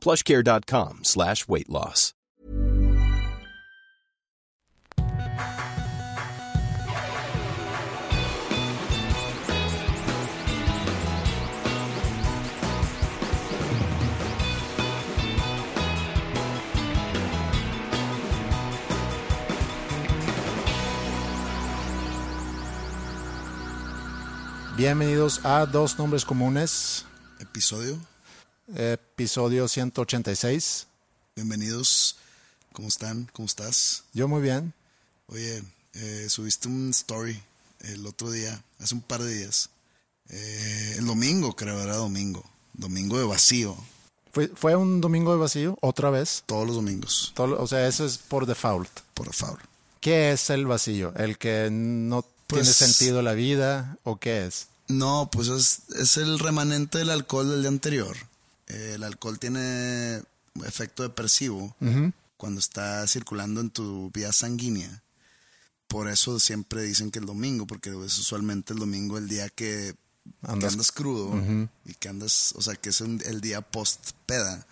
plushcare.com slash weight loss. Bienvenidos a Dos Nombres Comunes, episodio. Episodio 186. Bienvenidos. ¿Cómo están? ¿Cómo estás? Yo muy bien. Oye, eh, subiste un story el otro día, hace un par de días. Eh, el domingo, creo, era domingo. Domingo de vacío. ¿Fue, ¿Fue un domingo de vacío otra vez? Todos los domingos, Todo- o sea, eso es por default. por favor. ¿Qué es el vacío? ¿El que no Pues- tiene sentido la vida o qué es? No, pues es, es el remanente del alcohol del día anterior. El alcohol tiene efecto depresivo cuando está circulando en tu vía sanguínea. Por eso siempre dicen que el domingo, porque es usualmente el domingo el día que que Andas- crudo y que andas, o sea, que es un- el día post peda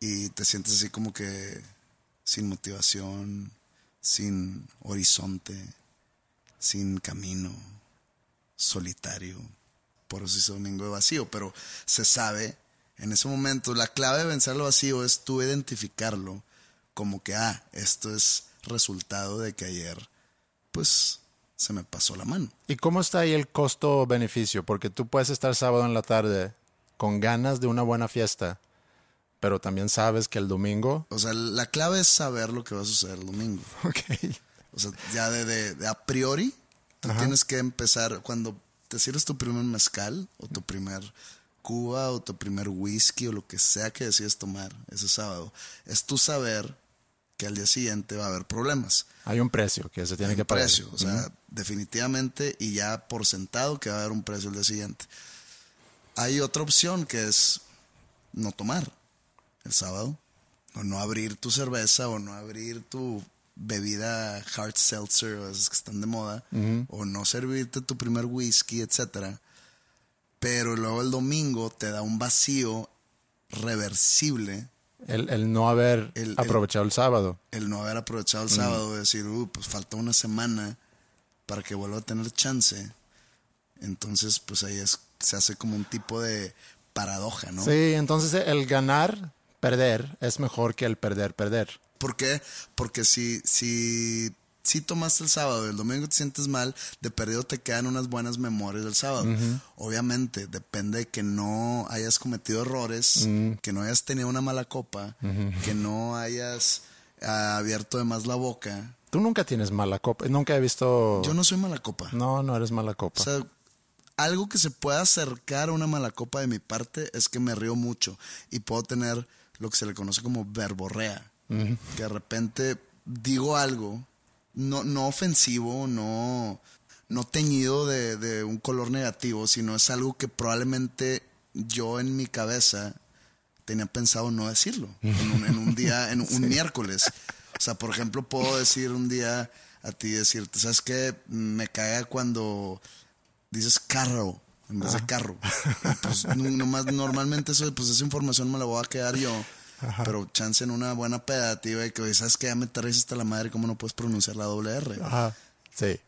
y te sientes así como que sin motivación, sin horizonte, sin camino, solitario. Por eso es domingo de vacío, pero se sabe en ese momento, la clave de vencer el vacío es tú identificarlo como que, ah, esto es resultado de que ayer, pues, se me pasó la mano. ¿Y cómo está ahí el costo-beneficio? Porque tú puedes estar sábado en la tarde con ganas de una buena fiesta, pero también sabes que el domingo... O sea, la clave es saber lo que va a suceder el domingo. Ok. O sea, ya de, de- de a priori, tú tienes que empezar cuando te sirves tu primer mezcal o tu primer cuba o tu primer whisky o lo que sea que decides tomar ese sábado. Es tu saber que al día siguiente va a haber problemas. Hay un precio que se tiene Hay que pagar. precio, o sea, definitivamente y ya por sentado que va a haber un precio el día siguiente. Hay otra opción que es no tomar el sábado, o no abrir tu cerveza, o no abrir tu bebida hard seltzer, o esas que están de moda, o no servirte tu primer whisky, etcétera. Pero luego el domingo te da un vacío reversible El, el no haber El- aprovechado el sábado. el no haber aprovechado el sábado, de decir, uh, pues falta una semana para que vuelva a tener chance. Entonces, pues ahí es, se hace como un tipo de paradoja, ¿no? Sí, entonces el ganar, perder, es mejor que el perder, perder. ¿Por qué? Porque si, si, si tomaste el sábado y el domingo te sientes mal, de perdido te quedan unas buenas memorias del sábado. Obviamente, depende de que no hayas cometido errores, que no hayas tenido una mala copa, que no hayas ah, abierto de más la boca. Tú nunca tienes mala copa. Nunca he visto... Yo no soy mala copa. No, no eres mala copa. O sea, algo que se pueda acercar a una mala copa de mi parte es que me río mucho y puedo tener lo que se le conoce como verborrea. Que de repente digo algo, no, no ofensivo, no, no teñido de, de un color negativo, sino es algo que probablemente yo en mi cabeza tenía pensado no decirlo en un, en un día, en un miércoles. O sea, por ejemplo, puedo decir un día a ti, decirte, ¿sabes qué? Me caga cuando dices carro en vez de carro. Pues nomás, normalmente eso, pues esa información me la voy a quedar yo. Pero chance en una buena pedativa y que sabes que ya me traes hasta la madre, ¿cómo no puedes pronunciar la doble R? Ajá, sí.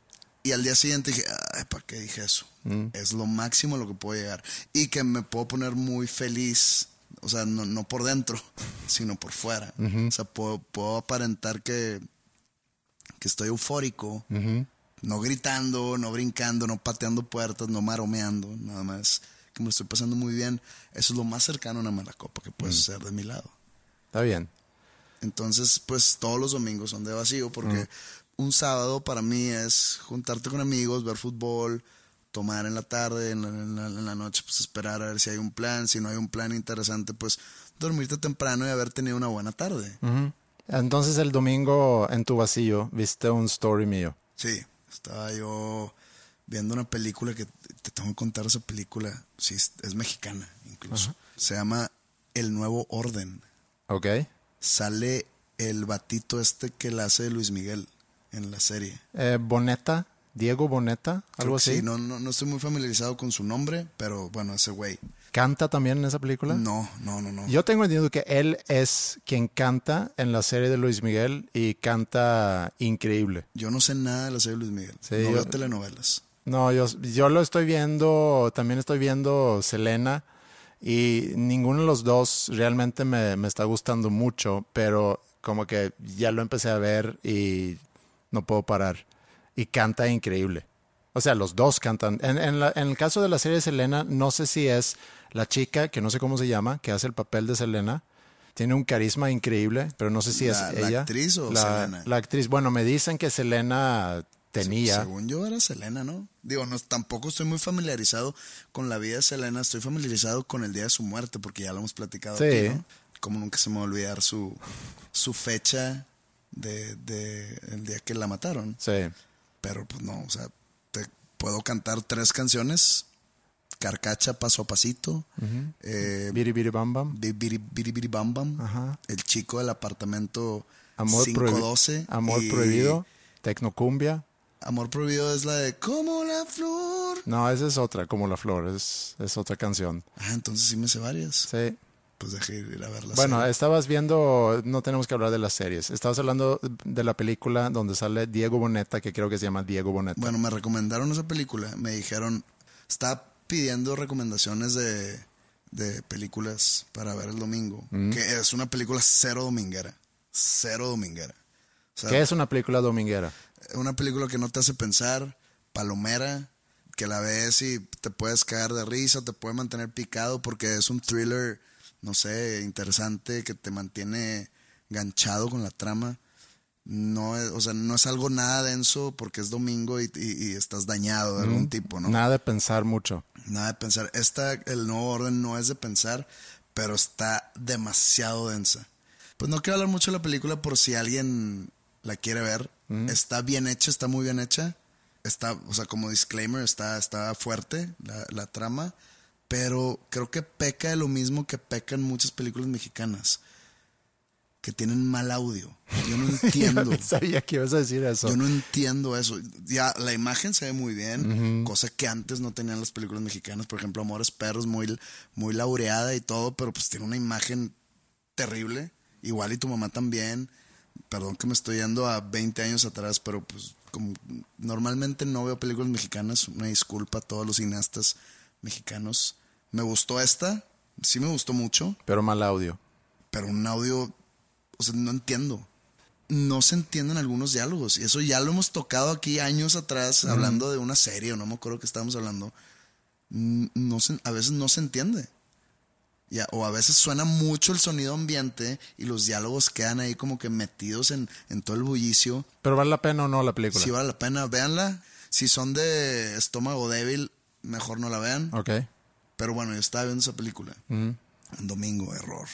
Y al día siguiente dije, ay, ¿para qué dije eso? Es lo máximo a lo que puedo llegar. Y que me puedo poner muy feliz O sea, no, no por dentro, sino por fuera. O sea, puedo, puedo aparentar que, que estoy eufórico, no gritando, no brincando, no pateando puertas, no maromeando, nada más que me lo estoy pasando muy bien. Eso es lo más cercano a una mala copa que puede ser de mi lado. Está bien. Entonces, pues todos los domingos son de vacío porque un sábado para mí es juntarte con amigos, ver fútbol, tomar en la tarde, en la, en la- en la noche, pues esperar a ver si hay un plan. Si no hay un plan interesante, pues dormirte temprano y haber tenido una buena tarde. Entonces el domingo en tu vacío viste un story mío. Sí, estaba yo viendo una película que te tengo que contar esa película. Sí, es, es mexicana incluso. Se llama El Nuevo Orden. ¿Ok? Sale el batito este que la hace Luis Miguel en la serie. Eh, Boneta, Diego Boneta, algo así. Sí, no, no, no estoy muy familiarizado con su nombre, pero bueno, ese güey. ¿Canta también en esa película? No, no, no, no. Yo tengo entendido que él es quien canta en la serie de Luis Miguel y canta increíble. Yo no sé nada de la serie de Luis Miguel. Sí, no yo- veo telenovelas. No, yo, yo lo estoy viendo, también estoy viendo Selena y ninguno de los dos realmente me, me está gustando mucho, pero como que ya lo empecé a ver y no puedo parar. Y canta increíble. O sea, los dos cantan. En, en la- en el caso de la serie de Selena, no sé si es la chica, que no sé cómo se llama, que hace el papel de Selena. Tiene un carisma increíble, pero no sé si ¿La- es la ella. actriz o la, Selena? La actriz. Bueno, me dicen que Selena tenía. Según yo era Selena, ¿no? Digo, no, tampoco estoy muy familiarizado con la vida de Selena. Estoy familiarizado con el día de su muerte, porque ya lo hemos platicado Sí. aquí, ¿no? Como nunca se me va a olvidar su, su fecha de, de el día que la mataron. Sí. Pero pues no, o sea, te puedo cantar tres canciones. Carcacha, paso a pasito. eh, Biri Biri Bam Bam. Bi- Biri Biri Biri Bam Bam. Ajá. El chico del apartamento Amor, prohibi- 512. Amor y prohibido. Tecnocumbia. Amor prohibido es la de Como la flor. No, esa es otra, como la flor, es, es otra canción. Ah, entonces sí me sé varias. Sí. Pues dejé ir a verlas. Bueno, estabas viendo, no tenemos que hablar de las series. Estabas hablando de la película donde sale Diego Boneta, que creo que se llama Diego Boneta. Bueno, me recomendaron esa película. Me dijeron, estaba pidiendo recomendaciones de, de películas para ver el domingo. Mm. Que es una película cero dominguera. Cero dominguera. O sea, ¿Qué es una película dominguera? Una película que no te hace pensar, palomera, que la ves y te puedes caer de risa, te puede mantener picado porque es un thriller, no sé, interesante, que te mantiene ganchado con la trama. No es, o sea, no es algo nada denso porque es domingo y, y- y estás dañado de algún tipo, ¿no? Nada de pensar mucho. Nada de pensar. Esta, el nuevo orden no es de pensar, pero está demasiado densa. Pues no quiero hablar mucho de la película por si alguien la quiere ver. Está bien hecha, está muy bien hecha. Está, o sea, como disclaimer, está, está fuerte la, la trama. Pero creo que peca de lo mismo que pecan muchas películas mexicanas. Que tienen mal audio. Yo no entiendo. Sabía que ibas a decir eso. Yo no entiendo eso. Ya, la imagen se ve muy bien, cosa que antes no tenían las películas mexicanas. Por ejemplo, Amores Perros, muy, muy laureada y todo, pero pues tiene una imagen terrible. Igual y tu mamá también. Perdón que me estoy yendo a 20 años atrás, pero pues como normalmente no veo películas mexicanas, una disculpa a todos los cineastas mexicanos. Me gustó esta, sí me gustó mucho, Pero mal audio. pero un audio, o sea, no entiendo. No se entienden algunos diálogos. Y eso ya lo hemos tocado aquí años atrás, hablando de una serie, o no me acuerdo que estábamos hablando. No se- a veces no se entiende. O a veces suena mucho el sonido ambiente y los diálogos quedan ahí como que metidos en, en todo el bullicio. Pero vale la pena o no la película. Si vale la pena, véanla. Si son de estómago débil, mejor no la vean. Ok. Pero bueno, yo estaba viendo esa película. Un domingo, error.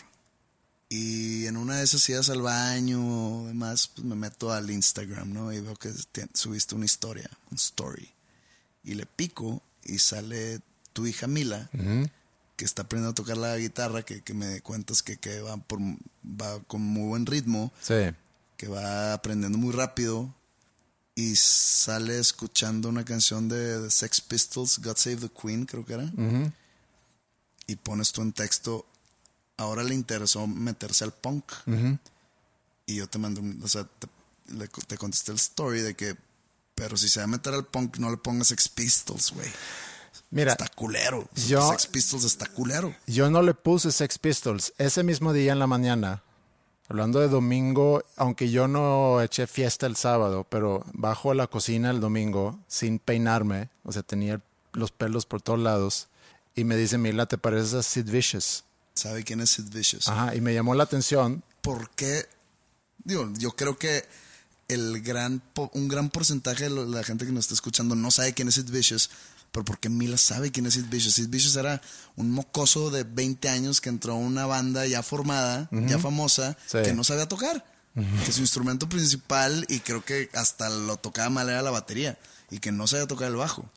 Y en una de esas idas al baño o demás, pues me meto al Instagram, ¿no? Y veo que te- subiste una historia, un story. Y le pico y sale tu hija Mila, que está aprendiendo a tocar la guitarra, que, que me cuentas que, que va, por, va con muy buen ritmo, Sí. que va aprendiendo muy rápido. Y sale escuchando una canción de, de Sex Pistols, God Save the Queen, creo que era y pones tú en texto, ahora le interesó meterse al punk. Y yo te mandé, o sea, te, le- te contesté el story de que, pero si se va a meter al punk, no le pongas Sex Pistols, güey. Mira, está culero. yo- Sex Pistols está culero. Yo no le puse Sex Pistols. Ese mismo día en la mañana, hablando de domingo, aunque yo no eché fiesta el sábado, pero bajo a la cocina el domingo sin peinarme, o sea, tenía los pelos por todos lados, y me dice, Mila, ¿te pareces a Sid Vicious? ¿Sabe quién es Sid Vicious? Ajá, y me llamó la atención. ¿Por qué? Digo, yo creo que el gran un gran porcentaje de la gente que nos está escuchando no sabe quién es Sid Vicious, pero porque Mila sabe quién es Sid Vicious. Sid Vicious era un mocoso de 20 años que entró a una banda ya formada, ya famosa, Sí. que no sabía tocar. Que su instrumento principal, y creo que hasta lo tocaba mal, era la batería, y que no sabía tocar el bajo.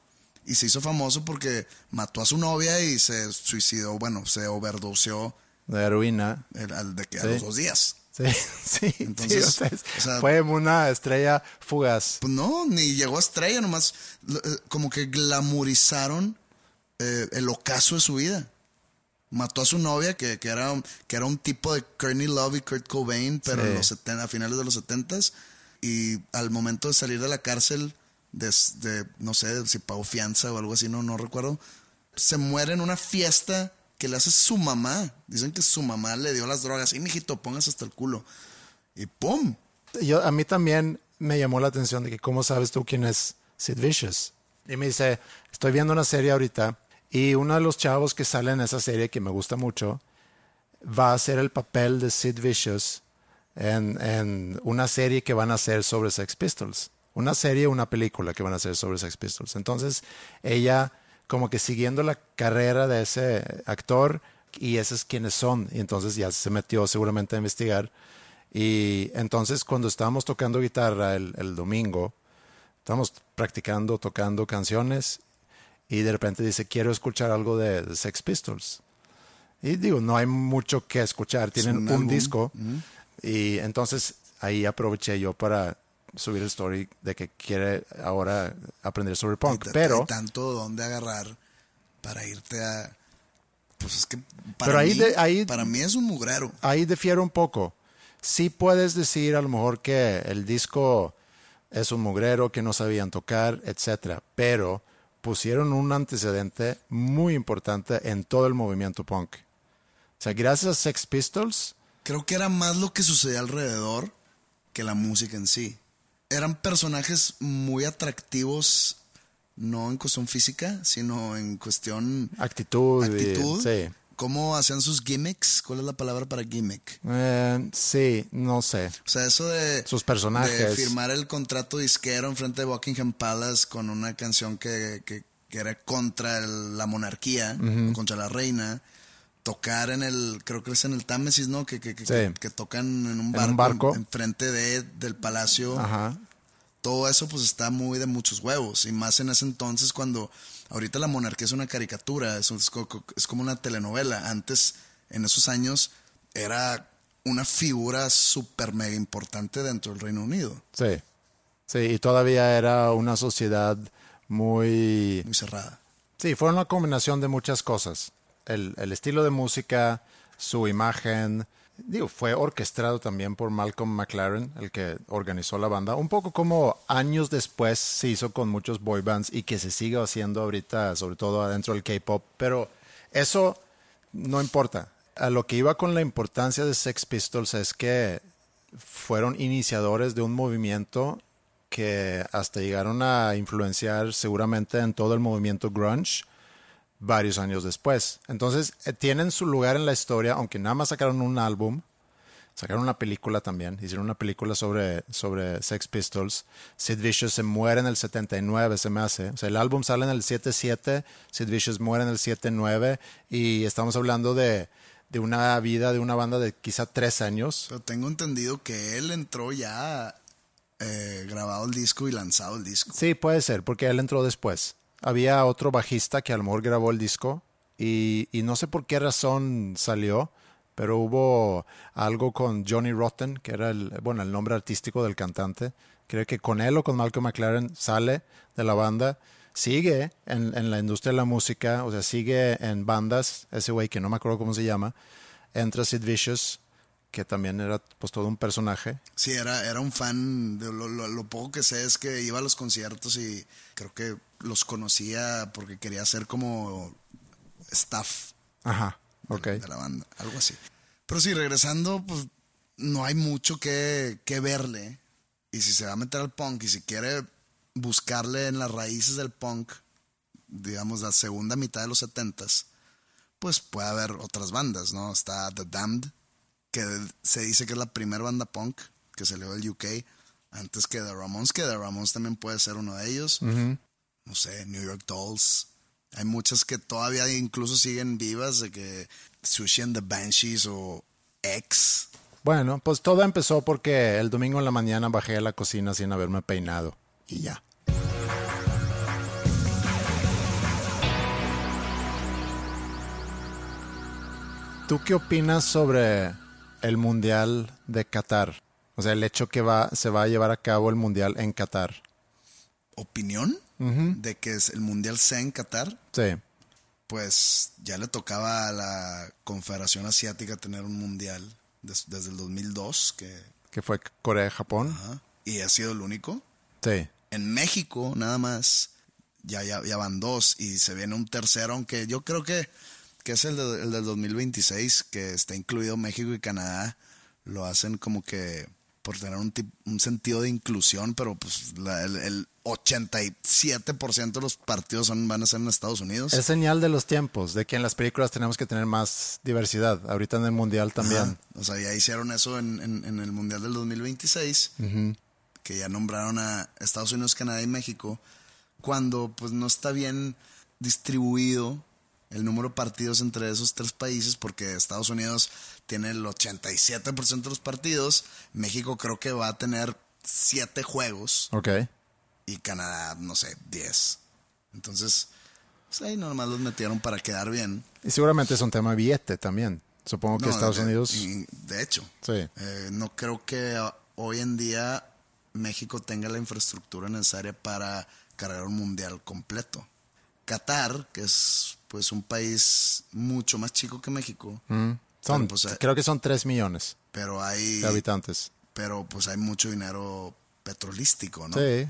Y se hizo famoso porque mató a su novia y se suicidó, bueno, se overdoseó De heroína. el- al de que a Sí. los dos días. Sí, sí. Entonces, sí, o sea, es- o sea- fue una estrella fugaz. Pues no, ni llegó a estrella, nomás eh, como que glamorizaron eh, el ocaso de su vida. Mató a su novia, que, que era, un- que era un tipo de Courtney Love y Kurt Cobain, pero Sí. en los 70, a finales de los 70s. Y al momento de salir de la cárcel, de, de- no sé si pagó fianza o algo así, no, no recuerdo, se muere en una fiesta que le hace su mamá. Dicen que su mamá le dio las drogas. Y mijito, póngase hasta el culo. Y ¡pum! Yo, a mí también me llamó la atención de que cómo sabes tú quién es Sid Vicious. Y me dice, estoy viendo una serie ahorita y uno de los chavos que sale en esa serie que me gusta mucho va a hacer el papel de Sid Vicious en, en una serie que van a hacer sobre Sex Pistols. Una serie, una película que van a hacer sobre Sex Pistols. Entonces ella como que siguiendo la carrera de ese actor y esos quienes son. Y entonces ya se metió seguramente a investigar. Y entonces cuando estábamos tocando guitarra el, el domingo, estábamos practicando, tocando canciones y de repente dice, quiero escuchar algo de, de Sex Pistols. Y digo, no hay mucho que escuchar, tienen un un, álbum. disco. Y entonces ahí aproveché yo para subir el story de que quiere ahora aprender sobre punk. Hay- Pero, hay tanto donde agarrar para irte a. Pues es que para, Pero ahí mí, de- ahí- para mí es un mugrero. ahí difiere un poco. Sí puedes decir a lo mejor que el disco es un mugrero, que no sabían tocar, etcétera, pero pusieron un antecedente muy importante en todo el movimiento punk. O sea, gracias a Sex Pistols, Creo que era más lo que sucedía alrededor que la música en sí. Eran personajes muy atractivos, no en cuestión física, sino en cuestión actitud, y- actitud. sí. ¿Cómo hacían sus gimmicks? ¿Cuál es la palabra para gimmick? Eh, sí, no sé. O sea, eso de... Sus personajes. De firmar el contrato disquero enfrente de Buckingham Palace con una canción que, que- que era contra la monarquía, contra la reina. Tocar en el, creo que es en el Támesis, ¿no? Que, que, que, Sí. que- que tocan en un un barco, barco. enfrente de, del palacio. Ajá. Todo eso pues está muy de muchos huevos. Y más en ese entonces cuando ahorita la monarquía es una caricatura, es, es como una telenovela. Antes, en esos años, era una figura súper mega importante dentro del Reino Unido. Sí. Sí, y todavía era una sociedad muy... Muy cerrada. Sí, fue una combinación de muchas cosas. El, estilo de música, su imagen. Digo, fue orquestado también por Malcolm McLaren, el que organizó la banda. Un poco como años después se hizo con muchos boy bands y que se sigue haciendo ahorita, sobre todo adentro del K-pop. Pero eso no importa. A lo que iba con la importancia de Sex Pistols es que fueron iniciadores de un movimiento que hasta llegaron a influenciar seguramente en todo el movimiento grunge varios años después. Entonces, eh, tienen su lugar en la historia, aunque nada más sacaron un álbum, sacaron una película también, hicieron una película sobre, sobre Sex Pistols. Sid Vicious se muere en el 79, se me hace. O sea, el álbum sale en el 77, Sid Vicious muere en el 79 y estamos hablando de, de una vida de una banda de quizá tres años. Pero tengo entendido que él entró ya eh, grabado el disco y lanzado el disco. Sí, puede ser, porque él entró después. Había otro bajista que a lo mejor grabó el disco y, y no sé por qué razón salió, pero hubo algo con Johnny Rotten, que era el, bueno, el nombre artístico del cantante. Creo que con él o con Malcolm McLaren sale de la banda, sigue en, en la industria de la música, o sea, sigue en bandas, ese güey que no me acuerdo cómo se llama, entra Sid Vicious, que también era pues todo un personaje. Sí, era, era un fan. De lo, lo, lo, poco que sé es que iba a los conciertos y creo que los conocía porque quería ser como staff. Ajá, ok. De, de la banda, algo así. Pero sí, regresando, pues no hay mucho que, que verle. Y si se va a meter al punk y si quiere buscarle en las raíces del punk, digamos, la segunda mitad de los setentas, pues puede haber otras bandas, ¿no? Está The Damned, que se dice que es la primera banda punk que salió del UK, antes que The Ramones, que The Ramones también puede ser uno de ellos. Uh -huh. No sé, New York Dolls. Hay muchas que todavía incluso siguen vivas, de que Sushi and the Banshees o X. Bueno, pues todo empezó porque el domingo en la mañana bajé a la cocina sin haberme peinado y ya. ¿Tú qué opinas sobre el Mundial de Qatar? O sea, el hecho que va, se va a llevar a cabo el Mundial en Qatar. ¿Opinión? Uh -huh. De que el Mundial sea en Qatar. Sí. Pues ya le tocaba a la Confederación Asiática tener un Mundial des, desde el 2002, que... Que fue Corea-Japón. Y ha sido el único. Sí. En México, nada más, ya, ya, ya van dos y se viene un tercero, aunque yo creo que que es el, de, el, del 2026, que está incluido México y Canadá, lo hacen como que por tener un, un sentido de inclusión, pero pues la, el, el, 87% de los partidos son, van a ser en Estados Unidos. Es señal de los tiempos, de que en las películas tenemos que tener más diversidad. Ahorita en el Mundial también. Ajá. O sea, ya hicieron eso en, en, en el Mundial del 2026, uh -huh. que ya nombraron a Estados Unidos, Canadá y México, cuando pues no está bien distribuido el número de partidos entre esos tres países, porque Estados Unidos tiene el 87% de los partidos, México creo que va a tener 7 juegos. Ok. Y Canadá, no sé, 10. Entonces, pues ahí nomás los metieron para quedar bien. Y seguramente es un tema de billete también. Supongo que no, Estados de, Unidos. De hecho. Sí. Eh, no creo que hoy en día México tenga la infraestructura necesaria para cargar un mundial completo. Qatar, que es pues un país mucho más chico que México. Mm. Son, pues, creo que son 3 millones pero hay, de habitantes. Pero pues hay mucho dinero petrolístico, ¿no? Sí.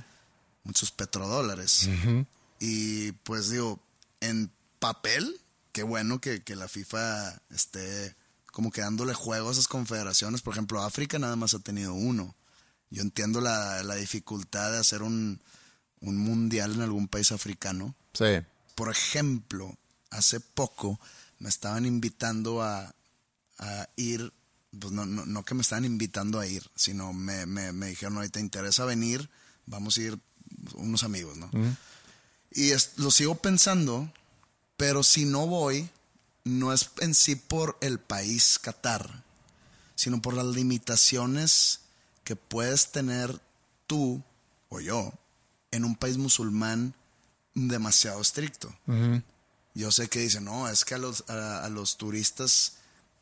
Muchos petrodólares. Uh -huh. Y pues digo, en papel, qué bueno que, que, la FIFA esté como que dándole juego a esas confederaciones. Por ejemplo, África nada más ha tenido uno. Yo entiendo la, la dificultad de hacer un, un mundial en algún país africano. Sí. Por ejemplo, hace poco me estaban invitando a, a ir, pues no, no, no, que me estaban invitando a ir, sino me, me, me dijeron, oye, ¿te interesa venir? Vamos a ir unos amigos, ¿no? Y es, lo sigo pensando, pero si no voy, no es en sí por el país Qatar, sino por las limitaciones que puedes tener tú o yo en un país musulmán demasiado estricto. Uh -huh. Yo sé que dicen, no, es que a los, a, a, los turistas,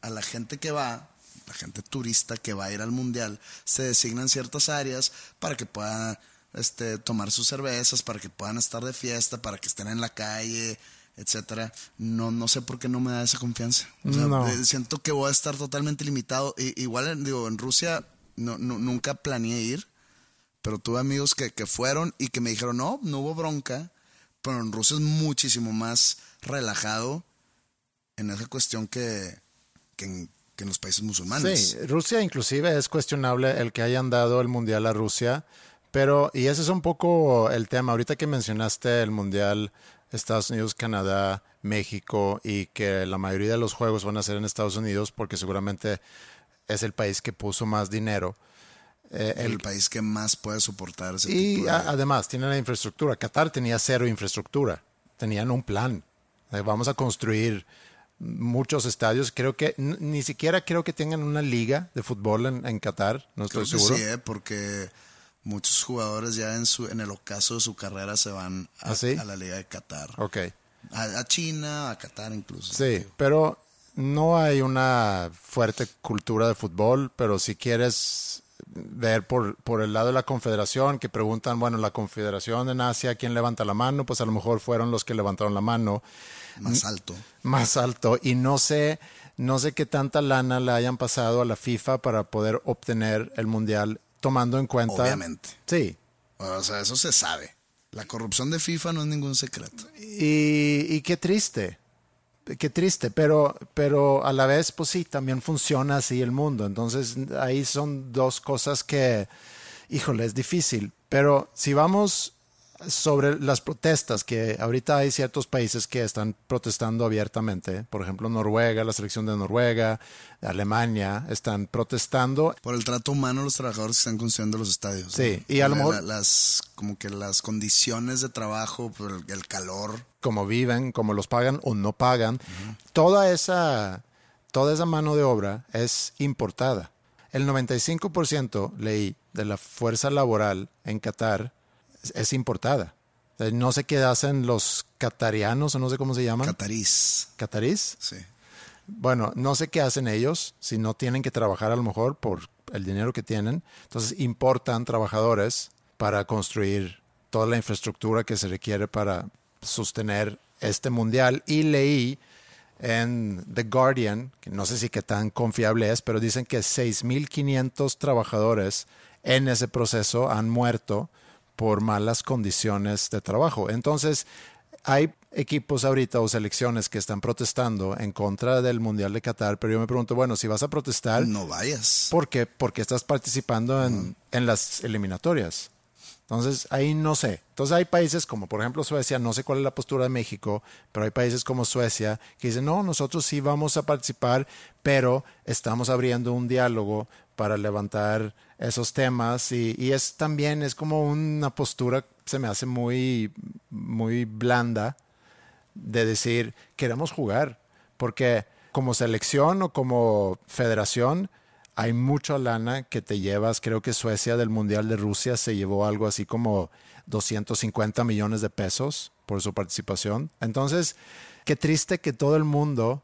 a la gente que va, la gente turista que va a ir al mundial, se designan ciertas áreas para que puedan este, tomar sus cervezas, para que puedan estar de fiesta, para que estén en la calle, etcétera. No, no sé por qué no me da esa confianza. O sea, no. siento que voy a estar totalmente limitado. Y, igual, digo, en Rusia no, no, nunca planeé ir, pero tuve amigos que, que fueron y que me dijeron, no, no hubo bronca pero en Rusia es muchísimo más relajado en esa cuestión que, que, en, que, en, los países musulmanes. Sí, Rusia inclusive es cuestionable el que hayan dado el mundial a Rusia, pero y ese es un poco el tema. Ahorita que mencionaste el mundial Estados Unidos, Canadá, México y que la mayoría de los juegos van a ser en Estados Unidos porque seguramente es el país que puso más dinero. Eh, el, el, país que más puede soportar ese y tipo de... además tiene la infraestructura. Qatar tenía cero infraestructura. Tenían un plan. Eh, vamos a construir muchos estadios. Creo que ni siquiera creo que tengan una liga de fútbol en, en Qatar. No estoy creo seguro. sí, eh, porque muchos jugadores ya en su en el ocaso de su carrera se van a, ¿Ah, sí? a la liga de Qatar. Ok. A, a, China, a Qatar incluso. Sí, pero no hay una fuerte cultura de fútbol. Pero si quieres ver por, por el lado de la confederación, que preguntan, bueno, la confederación en Asia, ¿quién levanta la mano? Pues a lo mejor fueron los que levantaron la mano. Más alto. Más alto. Y no sé, no sé qué tanta lana le hayan pasado a la FIFA para poder obtener el Mundial, tomando en cuenta... Obviamente. Sí. O sea, eso se sabe. La corrupción de FIFA no es ningún secreto. Y, y qué triste qué triste, pero, pero a la vez, pues sí, también funciona así el mundo. Entonces, ahí son dos cosas que, híjole, es difícil. Pero si vamos sobre las protestas, que ahorita hay ciertos países que están protestando abiertamente, por ejemplo Noruega, la selección de Noruega, Alemania, están protestando. Por el trato humano los trabajadores que están construyendo los estadios. Sí, y a lo mejor... Las, como que las condiciones de trabajo, el calor. Como viven, como los pagan o no pagan, toda, esa, toda esa mano de obra es importada. El 95% leí de la fuerza laboral en Qatar es importada. No sé qué hacen los catarianos o no sé cómo se llaman. Catarís. ¿Catarís? Sí. Bueno, no sé qué hacen ellos si no tienen que trabajar a lo mejor por el dinero que tienen. Entonces importan trabajadores para construir toda la infraestructura que se requiere para sostener este mundial. Y leí en The Guardian, que no sé si qué tan confiable es, pero dicen que 6.500 trabajadores en ese proceso han muerto por malas condiciones de trabajo. Entonces, hay equipos ahorita o selecciones que están protestando en contra del Mundial de Qatar, pero yo me pregunto, bueno, si vas a protestar... No vayas. ¿Por qué? Porque estás participando en, en las eliminatorias. Entonces, ahí no sé. Entonces, hay países como, por ejemplo, Suecia, no sé cuál es la postura de México, pero hay países como Suecia que dicen, no, nosotros sí vamos a participar, pero estamos abriendo un diálogo para levantar esos temas y, es también, es como una postura, se me hace muy, muy blanda de decir, queremos jugar, porque como selección o como federación, hay mucha lana que te llevas. Creo que Suecia del Mundial de Rusia se llevó algo así como 250 millones de pesos por su participación. Entonces, qué triste que todo el mundo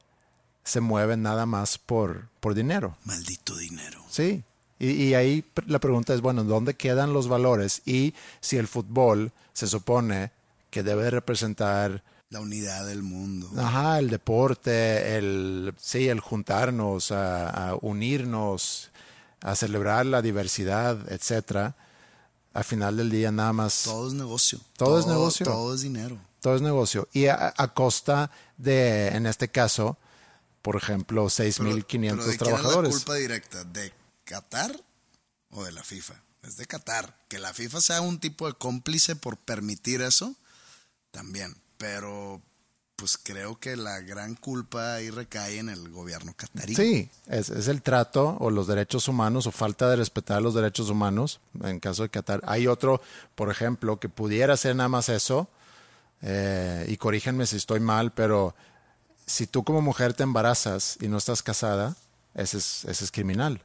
se mueve nada más por, por dinero. Maldito dinero. Sí. Y, y, ahí la pregunta es, bueno, ¿dónde quedan los valores? Y si el fútbol se supone que debe representar la unidad del mundo. Ajá, el deporte, el, sí, el juntarnos, a, unirnos, a celebrar la diversidad, etcétera. Al final del día nada más. Todo es negocio. Todo, es negocio. Todo es dinero. Todo es negocio. Y a, costa de, en este caso, por ejemplo, 6.500 trabajadores. ¿Es la culpa directa? ¿De Qatar o de la FIFA? Es de Qatar. Que la FIFA sea un tipo de cómplice por permitir eso, también pero pues creo que la gran culpa ahí recae en el gobierno catarí. Sí, es, el trato o los derechos humanos o falta de respetar los derechos humanos en caso de Qatar. Hay otro, por ejemplo, que pudiera ser nada más eso, eh, y corrígenme si estoy mal, pero si tú como mujer te embarazas y no estás casada, ese es, ese es criminal.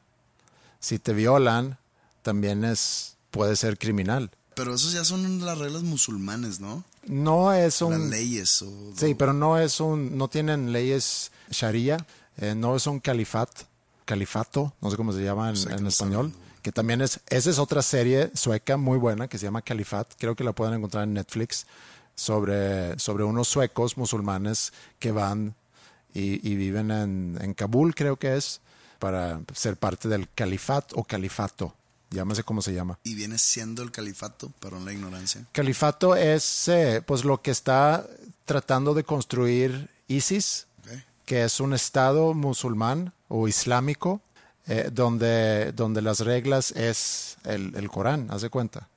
Si te violan, también es, puede ser criminal. Pero esos ya son las reglas musulmanes, ¿no? No es un... Las leyes. O, sí, pero no es un... No tienen leyes sharia, eh, no es un califat, califato, no sé cómo se llama en, español, que también es... Esa es otra serie sueca muy buena que se llama Califat, creo que la pueden encontrar en Netflix, sobre, sobre unos suecos musulmanes que van y, y viven en, en Kabul, creo que es, para ser parte del califat o califato llámese cómo se llama. ¿Y viene siendo el califato? Perdón la ignorancia. Califato es eh, pues lo que está tratando de construir ISIS, que es un estado musulmán o islámico eh, donde, donde las reglas es el, el Corán, haz de cuenta.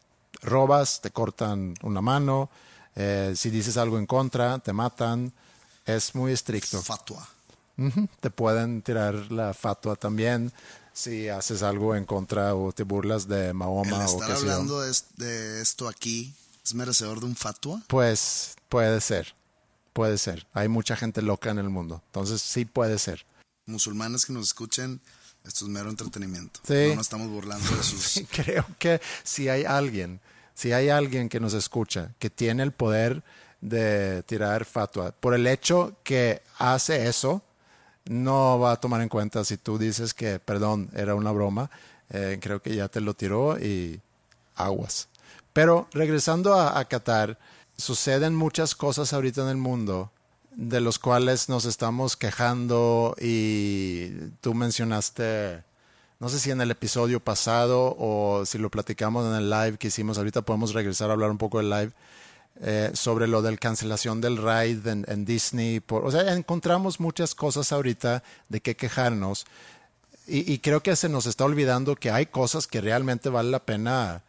Robas, te cortan una mano, eh, si dices algo en contra, te matan. Es muy estricto. Fatua. Te pueden tirar la fatua también si haces algo en contra o te burlas de Mahoma o qué hablando de, esto aquí es merecedor de un fatua? Pues puede ser, puede ser. Hay mucha gente loca en el mundo, entonces sí puede ser. Musulmanes que nos escuchen, esto es mero entretenimiento. Sí. No nos estamos burlando de sus... Creo que si hay alguien, si hay alguien que nos escucha, que tiene el poder de tirar fatua, por el hecho que hace eso, no va a tomar en cuenta si tú dices que, perdón, era una broma, Eh, creo que ya te lo tiró y aguas. Pero regresando a, a Qatar, suceden muchas cosas ahorita en el mundo de los cuales nos estamos quejando y tú mencionaste, no sé si en el episodio pasado o si lo platicamos en el live que hicimos, ahorita podemos regresar a hablar un poco del live, eh, sobre lo del cancelación del ride en, Disney. O sea, encontramos muchas cosas ahorita de qué quejarnos y, y creo que se nos está olvidando que hay cosas que realmente vale la pena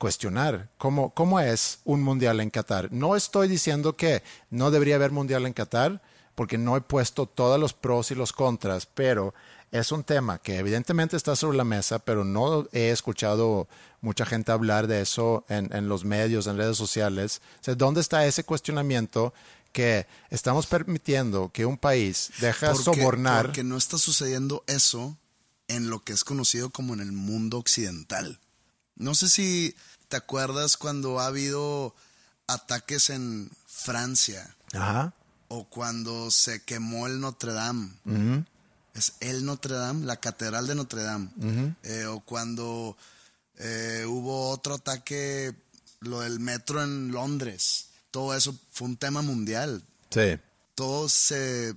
cuestionar cómo, cómo es un mundial en Qatar. No estoy diciendo que no debería haber mundial en Qatar, porque no he puesto todos los pros y los contras, pero es un tema que evidentemente está sobre la mesa, pero no he escuchado mucha gente hablar de eso en, en los medios, en redes sociales. O ¿Dónde está ese cuestionamiento que estamos permitiendo que un país deja sobornar? Porque no está sucediendo eso en lo que es conocido como en el mundo occidental. No sé si ¿Te acuerdas cuando ha habido ataques en Francia? Ajá. O cuando se quemó el Notre Dame. Es el Notre Dame, la Catedral de Notre Dame. Eh, o cuando eh, hubo otro ataque, lo del metro en Londres. Todo eso fue un tema mundial. Sí. Todo se,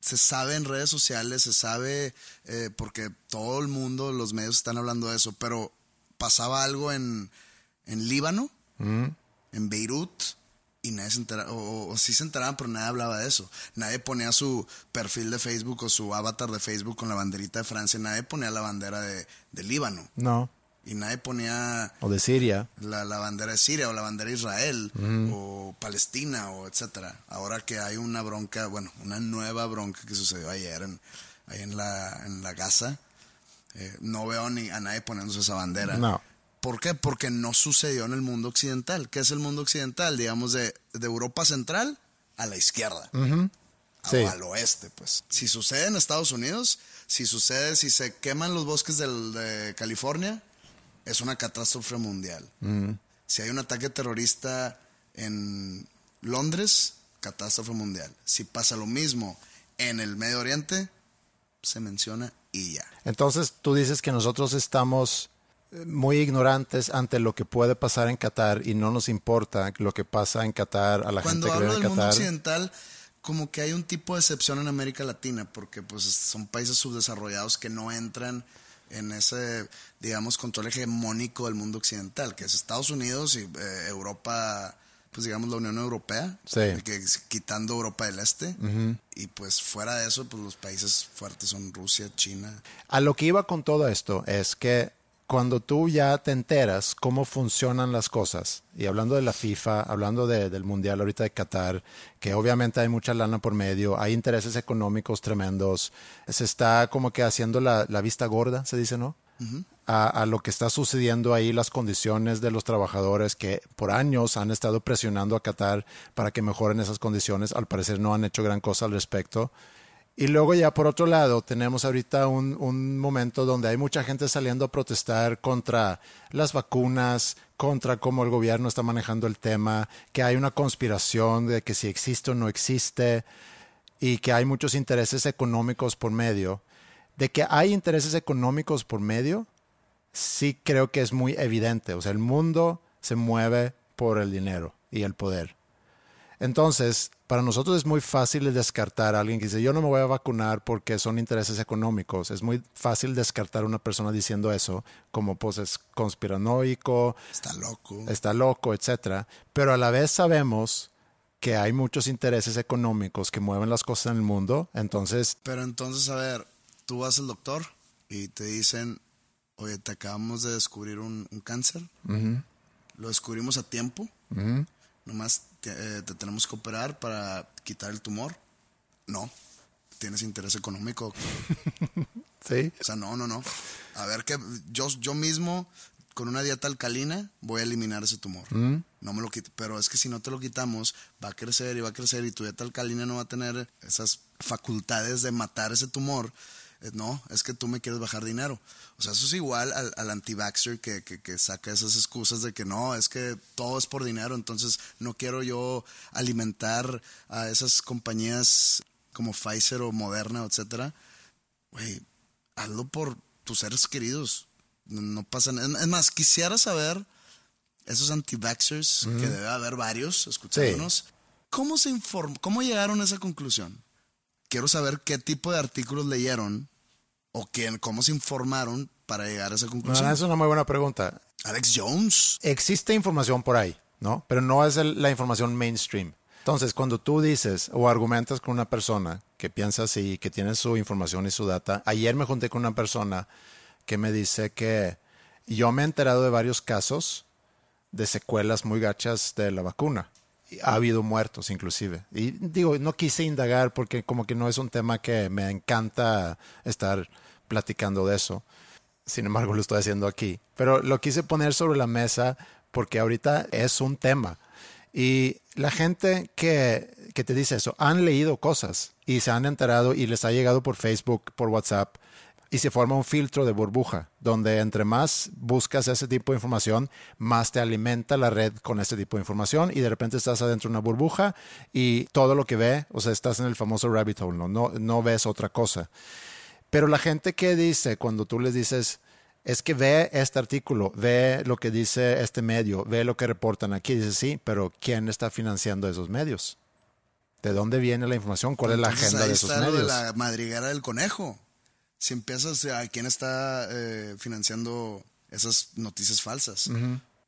se sabe en redes sociales, se sabe eh, porque todo el mundo, los medios están hablando de eso, pero pasaba algo en, en Líbano, en Beirut, y nadie se enteraba, o, sí se enteraban, pero nadie hablaba de eso. Nadie ponía su perfil de Facebook o su avatar de Facebook con la banderita de Francia, nadie ponía la bandera de, Líbano. No. Y nadie ponía... O de Siria. La, bandera de Siria o la bandera de Israel o Palestina o etcétera. Ahora que hay una bronca, bueno, una nueva bronca que sucedió ayer en, ahí en la, en la Gaza, eh, no veo ni a nadie poniéndose esa bandera. No. ¿Por qué? Porque no sucedió en el mundo occidental. ¿Qué es el mundo occidental? Digamos, de, Europa Central a la izquierda. al oeste, pues. Si sucede en Estados Unidos, si sucede, si se queman los bosques de California, es una catástrofe mundial. Si hay un ataque terrorista en Londres, catástrofe mundial. Si pasa lo mismo en el Medio Oriente, se menciona y ya. Entonces tú dices que nosotros estamos muy ignorantes ante lo que puede pasar en Qatar y no nos importa lo que pasa en Qatar a la gente que vive en del Qatar. mundo occidental, como que hay un tipo de excepción en América Latina, porque pues son países subdesarrollados que no entran en ese, digamos, control hegemónico del mundo occidental, que es Estados Unidos y eh, Europa, pues digamos la Unión Europea, que, quitando Europa del Este, y pues fuera de eso, pues los países fuertes son Rusia, China. A lo que iba con todo esto es que cuando tú ya te enteras cómo funcionan las cosas, y hablando de la FIFA, hablando del Mundial ahorita de Qatar, que obviamente hay mucha lana por medio, hay intereses económicos tremendos, se está como que haciendo la, vista gorda, se dice, ¿no? a, a, lo que está sucediendo ahí, las condiciones de los trabajadores que por años han estado presionando a Qatar para que mejoren esas condiciones, al parecer no han hecho gran cosa al respecto. Y luego ya por otro lado tenemos ahorita un, un, momento donde hay mucha gente saliendo a protestar contra las vacunas, contra cómo el gobierno está manejando el tema, que hay una conspiración de que si existe o no existe y que hay muchos intereses económicos por medio. De que hay intereses económicos por medio, sí creo que es muy evidente. O sea, el mundo se mueve por el dinero y el poder. Entonces, para nosotros es muy fácil descartar a alguien que dice, yo no me voy a vacunar porque son intereses económicos. Es muy fácil descartar a una persona diciendo eso, como pues es conspiranoico. Está loco. Está loco, etc. Pero a la vez sabemos que hay muchos intereses económicos que mueven las cosas en el mundo. Entonces... Pero entonces, a ver, tú vas al doctor y te dicen, oye, te acabamos de descubrir un, cáncer. Lo descubrimos a tiempo nomás eh, te, tenemos que operar para quitar el tumor. No, tienes interés económico. sí. O sea, no, no, no. A ver que yo, yo mismo con una dieta alcalina voy a eliminar ese tumor. Mm. No me lo quito. Pero es que si no te lo quitamos, va a crecer y va a crecer y tu dieta alcalina no va a tener esas facultades de matar ese tumor. No, es que tú me quieres bajar dinero. O sea, eso es igual al, al anti-vaxxer que, que, saca esas excusas de que no, es que todo es por dinero, entonces no quiero yo alimentar a esas compañías como Pfizer o Moderna, etcétera. Güey, hazlo por tus seres queridos. No pasa nada. Es más, quisiera saber, esos anti-vaxxers, que debe haber varios escuchándonos, ¿cómo se informó? ¿Cómo llegaron a esa conclusión? Quiero saber qué tipo de artículos leyeron o quién, cómo se informaron para llegar a esa conclusión. No, es una muy buena pregunta. Alex Jones. Existe información por ahí, ¿no? Pero no es el- la información mainstream. Entonces, cuando tú dices o argumentas con una persona que piensa así, que tiene su información y su data, ayer me junté con una persona que me dice que yo me he enterado de varios casos de secuelas muy gachas de la vacuna. Ha habido muertos inclusive. Y digo, no quise indagar porque como que no es un tema que me encanta estar platicando de eso. Sin embargo, lo estoy haciendo aquí. Pero lo quise poner sobre la mesa porque ahorita es un tema. Y la gente que, que te dice eso han leído cosas y se han enterado y les ha llegado por Facebook, por WhatsApp y se forma un filtro de burbuja donde entre más buscas ese tipo de información, más te alimenta la red con ese tipo de información y de repente estás adentro de una burbuja y todo lo que ve, o sea, estás en el famoso rabbit hole, no, no, no ves otra cosa. Pero la gente que dice, cuando tú les dices, es que ve este artículo, ve lo que dice este medio, ve lo que reportan aquí, dice, sí, pero ¿quién está financiando esos medios? ¿De dónde viene la información? ¿Cuál es la agenda ahí de esos está medios? de la madriguera del conejo. Si empiezas a quién está eh, financiando esas noticias falsas,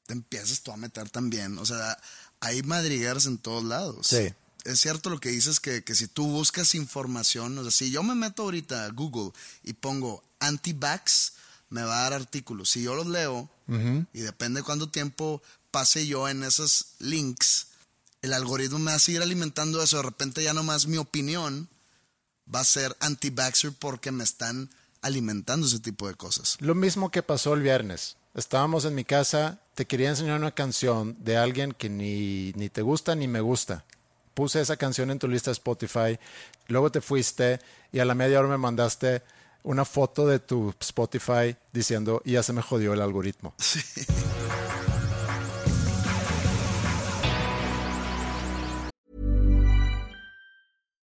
te empiezas tú a meter también. O sea, hay madrigueras en todos lados. Sí. Es cierto lo que dices que, que si tú buscas información, o sea, si yo me meto ahorita a Google y pongo anti-vax, me va a dar artículos. Si yo los leo, y depende cuánto tiempo pase yo en esos links, el algoritmo me va a seguir alimentando eso. De repente ya nomás mi opinión va a ser anti-vaxxer porque me están alimentando ese tipo de cosas. Lo mismo que pasó el viernes. Estábamos en mi casa, te quería enseñar una canción de alguien que ni, ni te gusta ni me gusta. Puse esa canción en tu lista de Spotify, luego te fuiste y a la media hora me mandaste una foto de tu Spotify diciendo, ya se me jodió el algoritmo.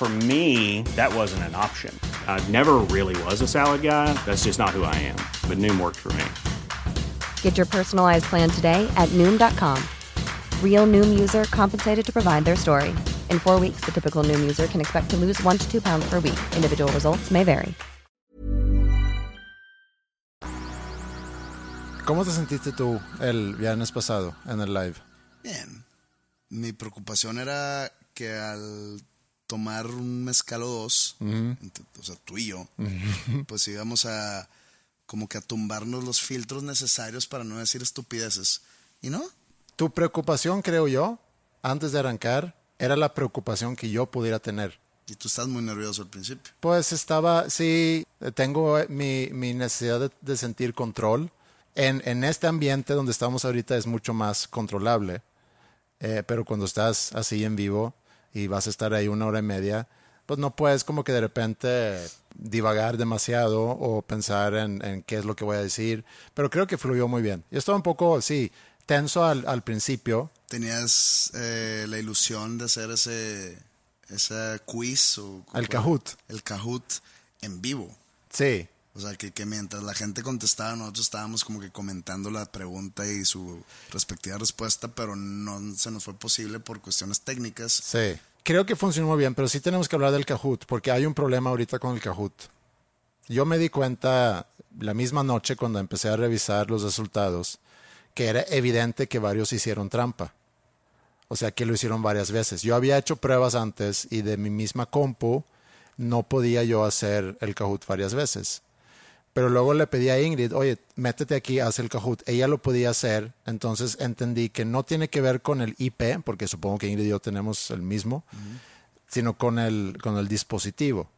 For me, that wasn't an option. I never really was a salad guy. That's just not who I am. But Noom worked for me. Get your personalized plan today at Noom.com. Real Noom user compensated to provide their story. In four weeks, the typical Noom user can expect to lose one to two pounds per week. Individual results may vary. ¿Cómo te sentiste tú el viernes pasado en el live? Bien. Mi preocupación era que al tomar un mezcal o dos, ent- o sea, tú y yo, pues íbamos a como que a tumbarnos los filtros necesarios para no decir estupideces. ¿Y no? Tu preocupación, creo yo, antes de arrancar, era la preocupación que yo pudiera tener. Y tú estás muy nervioso al principio. Pues estaba, sí, tengo eh, mi, mi necesidad de, de sentir control. En, en este ambiente donde estamos ahorita es mucho más controlable, Eh, pero cuando estás así en vivo y vas a estar ahí una hora y media, pues no puedes como que de repente divagar demasiado o pensar en, en qué es lo que voy a decir, pero creo que fluyó muy bien. Yo estaba un poco, sí, tenso al, al principio, Tenías eh, la ilusión de hacer ese, ese quiz o... El Kahoot. El Kahoot en vivo. sí, O sea, que, mientras la gente contestaba, nosotros estábamos como que comentando la pregunta y su respectiva respuesta, pero no se nos fue posible por cuestiones técnicas. Sí. Creo que funcionó muy bien, pero sí tenemos que hablar del Kahoot, porque hay un problema ahorita con el Kahoot. Yo me di cuenta la misma noche cuando empecé a revisar los resultados que era evidente que varios hicieron trampa. O sea, que lo hicieron varias veces. Yo había hecho pruebas antes y de mi misma compu no podía yo hacer el Kahoot varias veces. Pero luego le pedí a Ingrid, oye, métete aquí, haz el Kahoot. Ella lo podía hacer, entonces entendí que no tiene que ver con el IP, porque supongo que Ingrid y yo tenemos el mismo, sino con el, con el dispositivo.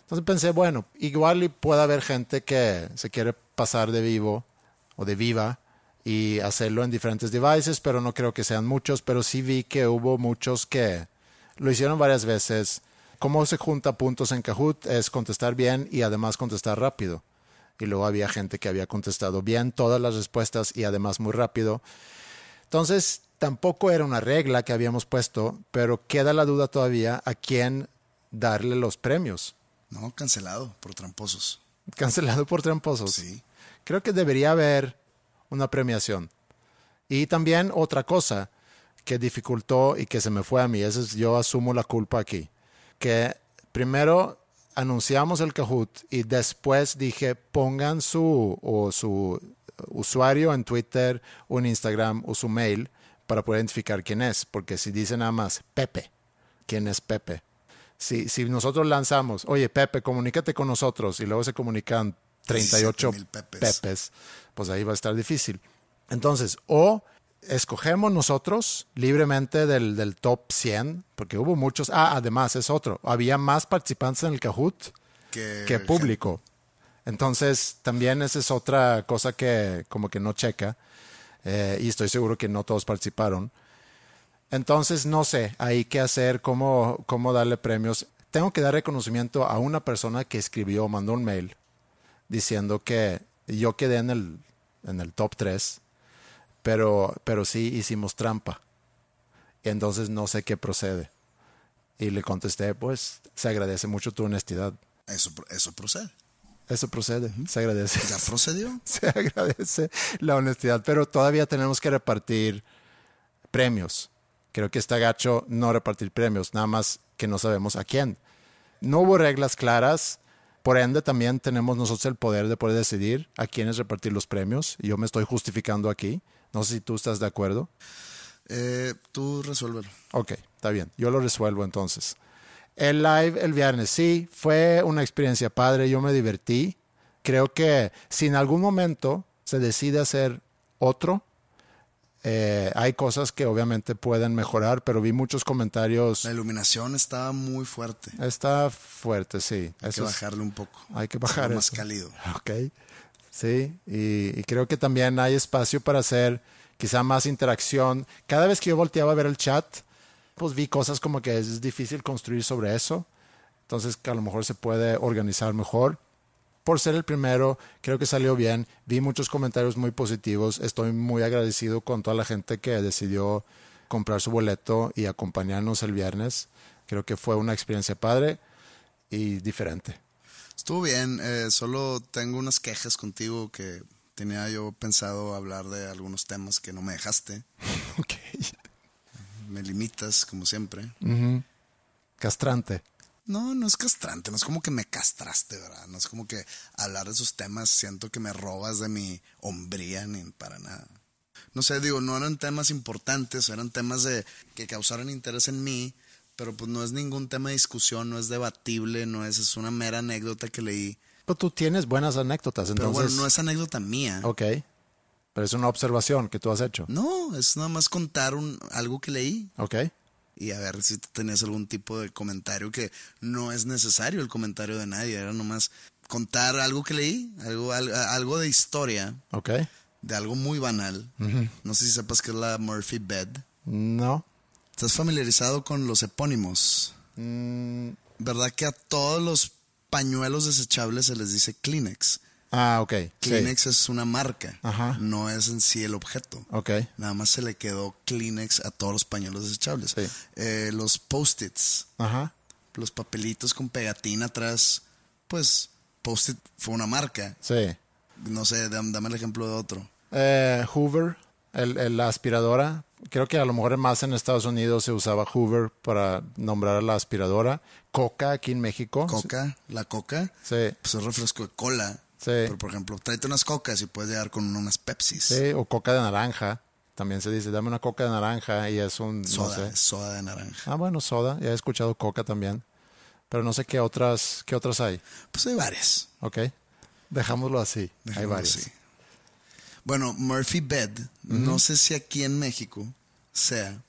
Entonces pensé, bueno, igual puede haber gente que se quiere pasar de vivo o de viva y hacerlo en diferentes devices, pero no creo que sean muchos, pero sí vi que hubo muchos que lo hicieron varias veces. Cómo se junta puntos en Kahoot es contestar bien y además contestar rápido. Y luego había gente que había contestado bien todas las respuestas y además muy rápido. Entonces, tampoco era una regla que habíamos puesto, pero queda la duda todavía a quién darle los premios. No, cancelado por tramposos. Cancelado por tramposos. Sí. Creo que debería haber una premiación. Y también otra cosa que dificultó y que se me fue a mí, eso es, yo asumo la culpa aquí, que primero anunciamos el Kahoot y después dije pongan su o su usuario en Twitter o en Instagram o su mail para poder identificar quién es, porque si dice nada más Pepe, ¿quién es Pepe? Si, si nosotros lanzamos, oye Pepe, comunícate con nosotros y luego se comunican 38 17,000 pepes. pepes, pues ahí va a estar difícil. Entonces, o escogemos nosotros libremente del, del top 100, porque hubo muchos. Ah, además es otro. Había más participantes en el Kahoot Que, que público. Entonces, también esa es otra cosa que como que no checa. eh, y estoy seguro que no todos participaron. Entonces, no sé ahí qué hacer, cómo, cómo darle premios. Tengo que dar reconocimiento a una persona que escribió, mandó un mail diciendo que yo quedé en el, en el top 3, pero, pero sí hicimos trampa. Entonces no sé qué procede. Y le contesté, pues se agradece mucho tu honestidad. Eso, eso procede. Eso procede, se agradece. ¿Ya procedió? Se agradece la honestidad, pero todavía tenemos que repartir premios. Creo que está gacho no repartir premios, nada más que no sabemos a quién. No hubo reglas claras, por ende también tenemos nosotros el poder de poder decidir a quiénes repartir los premios. Y yo me estoy justificando aquí. No sé si tú estás de acuerdo. Eh, tú resuélvelo. Ok, está bien. Yo lo resuelvo entonces. El live el viernes, sí, fue una experiencia padre. Yo me divertí. Creo que si en algún momento se decide hacer otro, eh, hay cosas que obviamente pueden mejorar, pero vi muchos comentarios. La iluminación estaba muy fuerte. Está fuerte, sí. Hay que Eso bajarle un poco. hay que bajar más cálido. Ok. Sí, y, creo que también hay espacio para hacer quizá más interacción. Cada vez que yo volteaba a ver el chat, pues vi cosas como que es difícil construir sobre eso. Entonces que a lo mejor se puede organizar mejor. Por ser el primero, creo que salió bien. Vi muchos comentarios muy positivos. Estoy muy agradecido con toda la gente que decidió comprar su boleto y acompañarnos el viernes. Creo que fue una experiencia padre y diferente. Estuvo bien. eh, solo tengo unas quejas contigo que tenía yo pensado hablar de algunos temas que no me dejaste. Ok. Me limitas, como siempre. Castrante. No, no es castrante, no es como que me castraste, ¿verdad? No es como que hablar de esos temas siento que me robas de mi hombría ni para nada. No sé, digo, no eran temas importantes, eran temas de que causaron interés en mí, pero pues no es ningún tema de discusión, no es debatible, no es, es una mera anécdota que leí. Pero tú tienes buenas anécdotas, Pero entonces. bueno, no es anécdota mía. Ok. Pero es una observación que tú has hecho. No, es nada más contar un, algo que leí Ok. y a ver si tenías algún tipo de comentario que no es necesario el comentario de nadie, era nomás contar algo que leí, algo, al- algo de historia, Ok. de algo muy banal. No sé si sepas qué es la Murphy Bed. No. ¿Estás familiarizado con los epónimos? Mm, ¿Verdad que a todos los pañuelos desechables se les dice Kleenex? ah, ok. Sí. Kleenex es una marca, Ajá. no es en sí el objeto. Ok. Nada más se le quedó Kleenex a todos los pañuelos desechables. Sí. Eh, los post-its, Ajá. los papelitos con pegatina atrás, pues Post-it fue una marca. Sí. No sé, dam- dame el ejemplo de otro. Eh, Hoover, el, el- la aspiradora. Creo que a lo mejor más en Estados Unidos se usaba Hoover para nombrar a la aspiradora. Coca aquí en México. Coca, la coca, Sí. pues es refresco de cola. Sí. Pero por ejemplo, tráete unas cocas y puedes llegar con unas Pepsis. Sí, o coca de naranja. También se dice, dame una coca de naranja y es un, Soda, no sé. soda de naranja. Ah, bueno, soda. Ya he escuchado coca también. Pero no sé qué otras, qué otras hay. Pues hay varias. Ok. Dejámoslo así. Hay Dejémoslo varios. así. Bueno, Murphy Bed, no sé si aquí en México sea,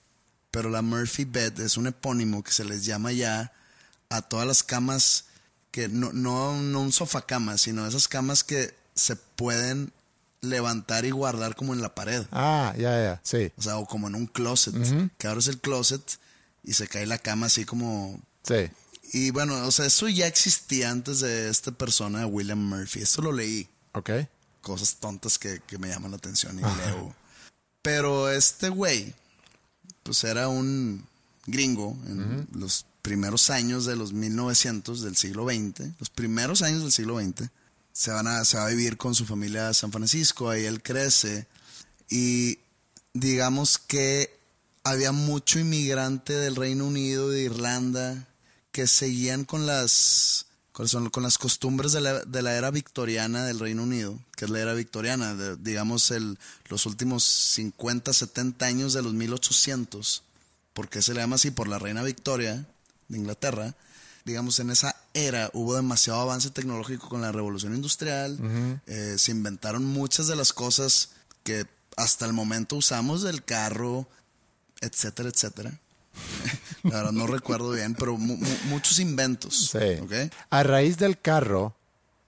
pero la Murphy Bed es un epónimo que se les llama ya a todas las camas que no, no, no un sofá cama, sino esas camas que se pueden levantar y guardar como en la pared. Ah, ya, ya, sí. O sea, o como en un closet. Que abres el closet y se cae la cama así como Sí. y bueno, o sea, eso ya existía antes de esta persona, William Murphy. Esto lo leí. Ok. Cosas tontas que, que me llaman la atención y leo. Pero este güey, pues era un gringo en los primeros años de los 1900 del siglo XX. Los primeros años del siglo XX. Se, van a, se va a vivir con su familia a San Francisco. Ahí él crece. Y digamos que había mucho inmigrante del Reino Unido, de Irlanda, que seguían con las, con son- con las costumbres de la, de la era victoriana del Reino Unido, que es la era victoriana, de- digamos el, los últimos 50, 70 años de los 1800. ¿Por qué se le llama así? Por la reina Victoria de Inglaterra. Digamos, en esa era hubo demasiado avance tecnológico con la revolución industrial. Eh, se inventaron muchas de las cosas que hasta el momento usamos del carro, etcétera, etcétera. La verdad no recuerdo bien, pero mu- mu- muchos inventos. Sí. ¿ok? A raíz del carro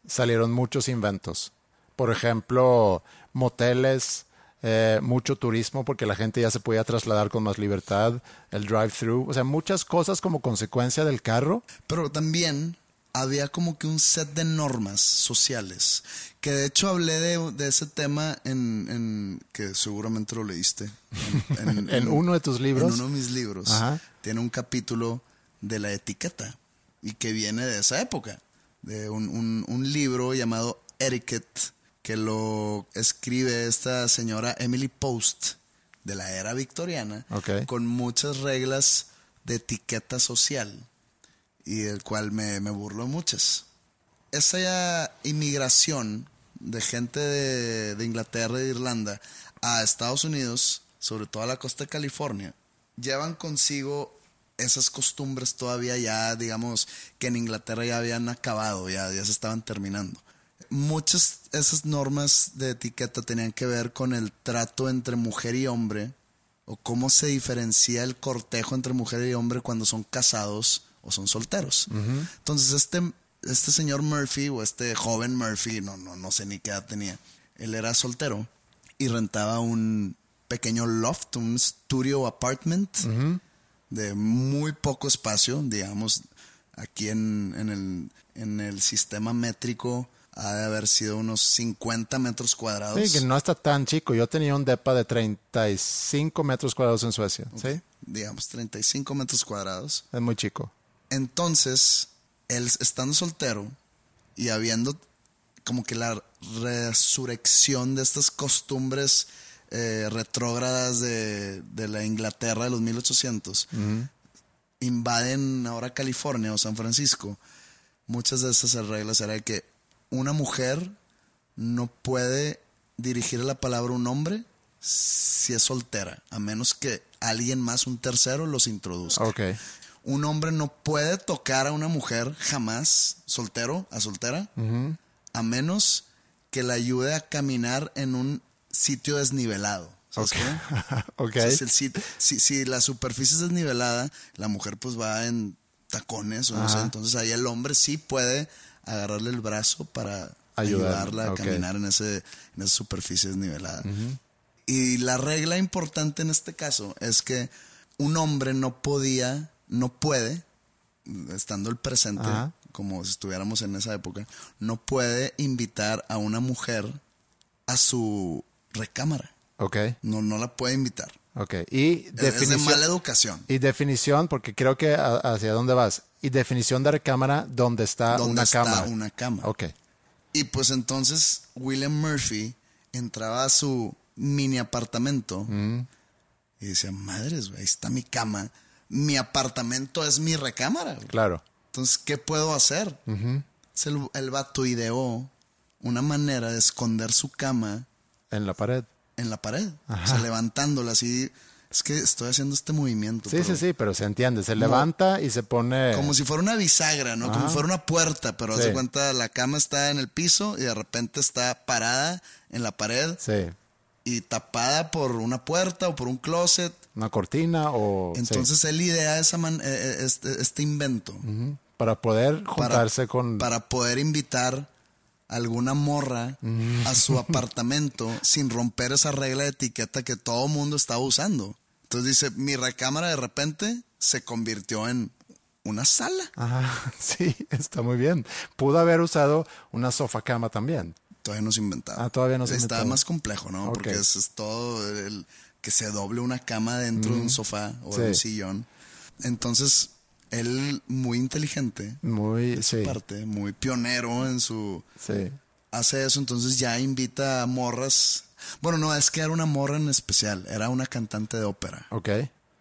salieron muchos inventos. Por ejemplo, moteles, eh, mucho turismo porque la gente ya se podía trasladar con más libertad, el drive-thru, o sea, muchas cosas como consecuencia del carro. Pero también había como que un set de normas sociales. Que de hecho hablé de, de ese tema en, en- que seguramente lo leíste. En, En uno de tus libros. En uno de mis libros. Ajá. Tiene un capítulo de la etiqueta. Y que viene de esa época. De un, un- un libro llamado Etiquette. Que lo escribe esta señora Emily Post. De la era victoriana. Ok. Con muchas reglas de etiqueta social y del cual me, me burlo muchas. Esa inmigración de gente de, de Inglaterra y de Irlanda a Estados Unidos, sobre todo a la costa de California, llevan consigo esas costumbres todavía ya, digamos, que en Inglaterra ya habían acabado, ya, ya se estaban terminando. Muchas esas normas de etiqueta tenían que ver con el trato entre mujer y hombre, o cómo se diferencia el cortejo entre mujer y hombre cuando son casados o son solteros. Entonces, este, este señor Murphy, o este joven Murphy, no, no, no sé ni qué edad tenía, él era soltero y rentaba un pequeño loft, un studio apartment de muy poco espacio, digamos, aquí en, en el, en el sistema métrico ha de haber sido unos 50 metros cuadrados. Sí, que no está tan chico. Yo tenía un depa de 35 metros cuadrados en Suecia. Sí, Digamos, 35 metros cuadrados. es muy chico. Entonces, él estando soltero y habiendo como que la resurrección de estas costumbres eh, retrógradas de, de la Inglaterra de los 1800, invaden ahora California o San Francisco, muchas de esas reglas era que una mujer no puede dirigir la palabra a un hombre si es soltera, a menos que alguien más, un tercero, los introduzca. Un hombre no puede tocar a una mujer jamás, soltero, a soltera, a menos que la ayude a caminar en un sitio desnivelado. ¿Sabes Ok. cómo? Ok. O sea, si, si- si la superficie es desnivelada, la mujer pues va en tacones o no sé. Entonces ahí el hombre sí puede agarrarle el brazo para ayudarla a caminar en, ese, en esa superficie desnivelada. Y la regla importante en este caso es que un hombre no podía, no puede, estando el presente, Ajá. como si estuviéramos en esa época, no puede invitar a una mujer a su recámara. Ok. No, no la puede invitar. Ok. Y Es- Es de definición. mala educación. Y definición, porque creo que a- hacia dónde vas. Y definición de recámara donde está donde una está cámara. una cama. Ok. Y pues entonces William Murphy entraba a su mini apartamento Mm. y decía, madres, güey, ahí está mi cama. Mi apartamento es mi recámara. Claro. Entonces, ¿qué puedo hacer? Entonces, el, el vato ideó una manera de esconder su cama En la pared. en la pared. O sea, levantándola así Es que estoy haciendo este movimiento. Sí, sí, sí, pero se entiende. Se levanta y se pone. Como si fuera una bisagra, ¿no? Como Ajá. si fuera una puerta, pero Sí. de cuenta la cama está en el piso y de repente está parada en la pared Sí, y tapada por una puerta o por un closet. una cortina o. sí. Entonces él idea esa man- eh, eh, este, este invento. Para poder para, juntarse con. para poder invitar a alguna morra a su apartamento sin romper esa regla de etiqueta que todo mundo estaba usando. Entonces dice, mi recámara de repente se convirtió en una sala. Ajá, sí, está muy bien. Pudo haber usado una sofá cama también. Todavía no se inventaba. Ah, todavía no se Está inventaba. más complejo, ¿no? Porque es, es todo el que se doble una cama dentro de un sofá o de un sillón. Entonces, él muy inteligente, Muy, de su sí, parte, muy pionero en su... sí. Hace eso, entonces ya invita a morras. Bueno, no, es que era una morra en especial, era una cantante de ópera. Ok.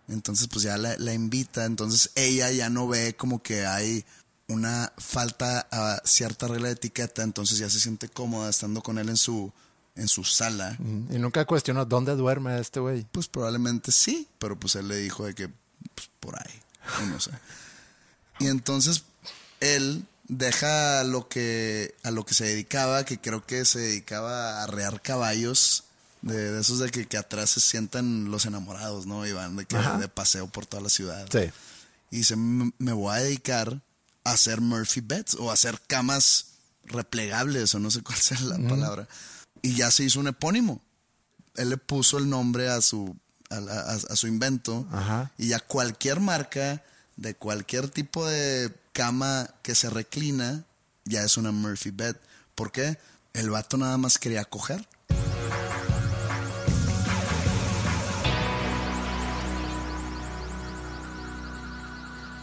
Entonces, pues ya la, la invita. Entonces, ella ya no ve como que hay una falta a cierta regla de etiqueta. Entonces, ya se siente cómoda estando con él en su, en su sala. Y nunca cuestionó dónde duerme este güey. Pues probablemente sí, pero pues él le dijo de que pues, por ahí, no sé. Y entonces él deja lo que a lo que se dedicaba, que creo que se dedicaba a arrear caballos, de, de esos de que, que atrás se sientan los enamorados, ¿no? Y van de, que, de paseo por toda la ciudad. Sí. Y dice, "M- me voy a dedicar a hacer Murphy beds o hacer camas replegables o no sé cuál sea la palabra. Y ya se hizo un epónimo. Él le puso el nombre a su, a, la- a- a su invento Ajá. y ya cualquier marca de cualquier tipo de cama que se reclina ya es una Murphy bed. ¿Por qué? El vato nada más quería coger.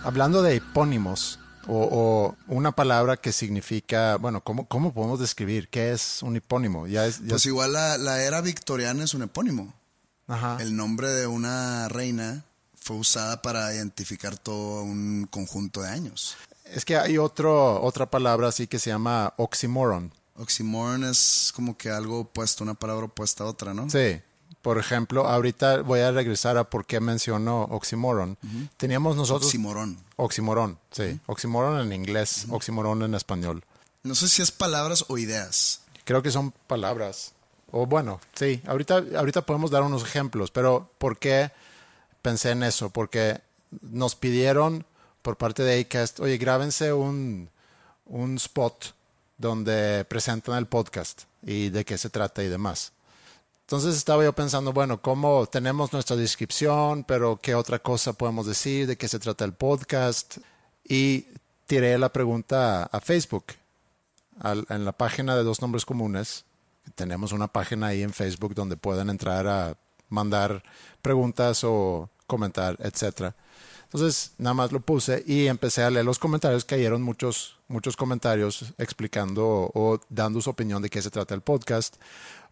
Hablando de epónimos, o, o una palabra que significa, bueno, ¿cómo, ¿cómo podemos describir qué es un epónimo? Ya es, ya Pues es- igual la, la era victoriana es un epónimo. ajá. El nombre de una reina fue usada para identificar todo un conjunto de años. Es que hay otro, otra palabra así que se llama oxymoron. Oxymoron es como que algo opuesto, una palabra opuesta a otra, ¿no? Sí. Por ejemplo, ahorita voy a regresar a por qué mencionó oxymoron. Teníamos nosotros... Oxymorón. Oxymoron, sí. Oxymoron en inglés, oxymoron en español. No sé si es palabras o ideas. Creo que son palabras. O bueno, sí, ahorita, ahorita podemos dar unos ejemplos, pero ¿por qué pensé en eso? Porque nos pidieron por parte de Acast, oye, grábense un, un spot donde presentan el podcast y de qué se trata y demás. Entonces estaba yo pensando, bueno, ¿cómo tenemos nuestra descripción, pero qué otra cosa podemos decir, de qué se trata el podcast? Y tiré la pregunta a Facebook al- en la página de Dos Nombres Comunes. Tenemos una página ahí en Facebook donde pueden entrar a mandar preguntas o comentar, etcétera. Entonces, nada más lo puse y empecé a leer los comentarios. Cayeron muchos, muchos comentarios explicando o, o dando su opinión de qué se trata el podcast.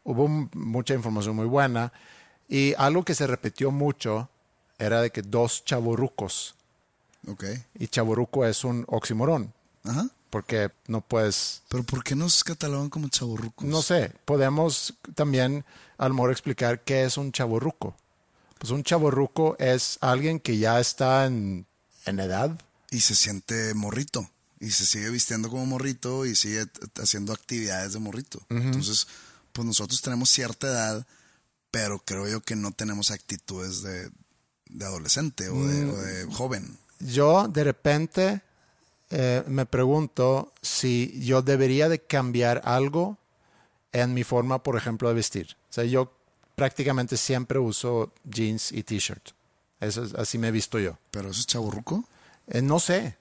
Hubo mucha información muy buena. Y algo que se repitió mucho era de que dos chavorrucos. Ok. Y chavorruco es un oximorón. Ajá. Porque no puedes Pero ¿por qué nos catalogan como chaburrucos? no sé, podemos también a lo mejor explicar qué es un chaborruco. Pues un chaborruco es alguien que ya está en, en edad. Y se siente morrito. Y se sigue vistiendo como morrito y sigue haciendo actividades de morrito. Entonces, pues nosotros tenemos cierta edad, pero creo yo que no tenemos actitudes de, de adolescente o de, o de joven. Yo de repente eh, me pregunto si yo debería de cambiar algo en mi forma, por ejemplo, de vestir. O sea, yo prácticamente siempre uso jeans y t-shirt. Eso es- así me he visto yo. Pero eso es chaburruco. Eh, no sé.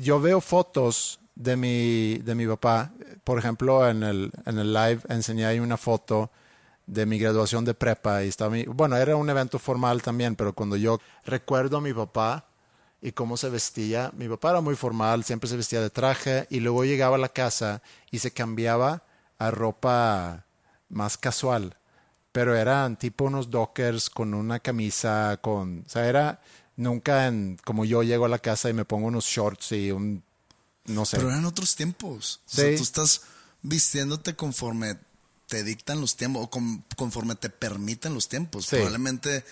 Yo veo fotos de mi, de mi papá. Por ejemplo, en el, en el live enseñé ahí una foto de mi graduación de prepa y estaba bueno, era un evento formal también, pero cuando yo recuerdo a mi papá y cómo se vestía, mi papá era muy formal, siempre se vestía de traje y luego llegaba a la casa y se cambiaba a ropa más casual, pero eran tipo unos dockers con una camisa, con, o sea, era nunca como yo llego a la casa y me pongo unos shorts y un, no sé. Pero eran otros tiempos. O sea, Sí. tú estás vistiéndote conforme te dictan los tiempos o con- conforme te permiten los tiempos. Sí. Probablemente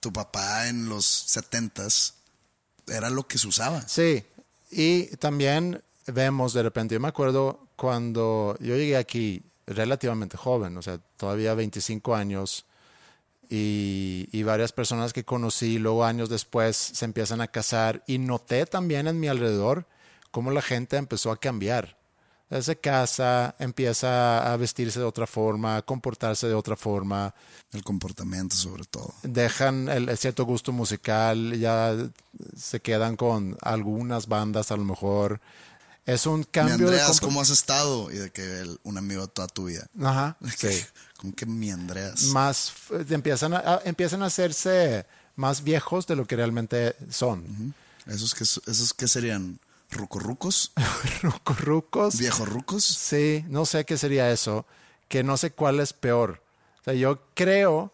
tu papá en los setentas era lo que se usaba. Sí, y también vemos de repente, yo me acuerdo cuando yo llegué aquí relativamente joven, o sea, todavía 25 años, y, y, varias personas que conocí, luego años después se empiezan a casar, y noté también en mi alrededor cómo la gente empezó a cambiar. Se casa, empieza a vestirse de otra forma, a comportarse de otra forma. El comportamiento sobre todo. Dejan el, cierto gusto musical, ya se quedan con algunas bandas a lo mejor. Es un cambio. Mi Andreas, ¿cómo has estado? Y de que un amigo toda tu vida. Ajá. Sí. Como que mi Andreas. Más, empiezan a, empiezan a hacerse más viejos de lo que realmente son. ¿Esos, que, ¿Esos que serían? ¿Rucorrucos? ¿Rucorrucos? ¿Viejorrucos? Sí, no sé qué sería eso, que no sé cuál es peor. O sea, yo creo,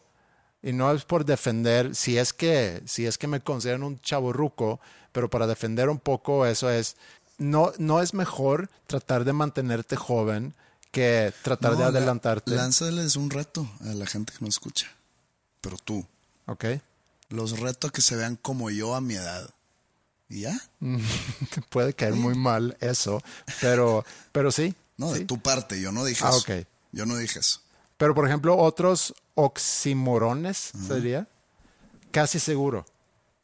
y no es por defender, si es que, si es que me consideran un chaborruco, pero para defender un poco eso es, no, no es mejor tratar de mantenerte joven que tratar de adelantarte. Lánzales un reto a la gente que no escucha, pero tú. Ok. Los reto a que se vean como yo a mi edad. ¿Y ya? Puede caer muy mal eso, pero, pero sí. No, de tu parte, yo no dije ah, eso. ok. Yo no dije eso. Pero, por ejemplo, otros oximorones sería casi seguro.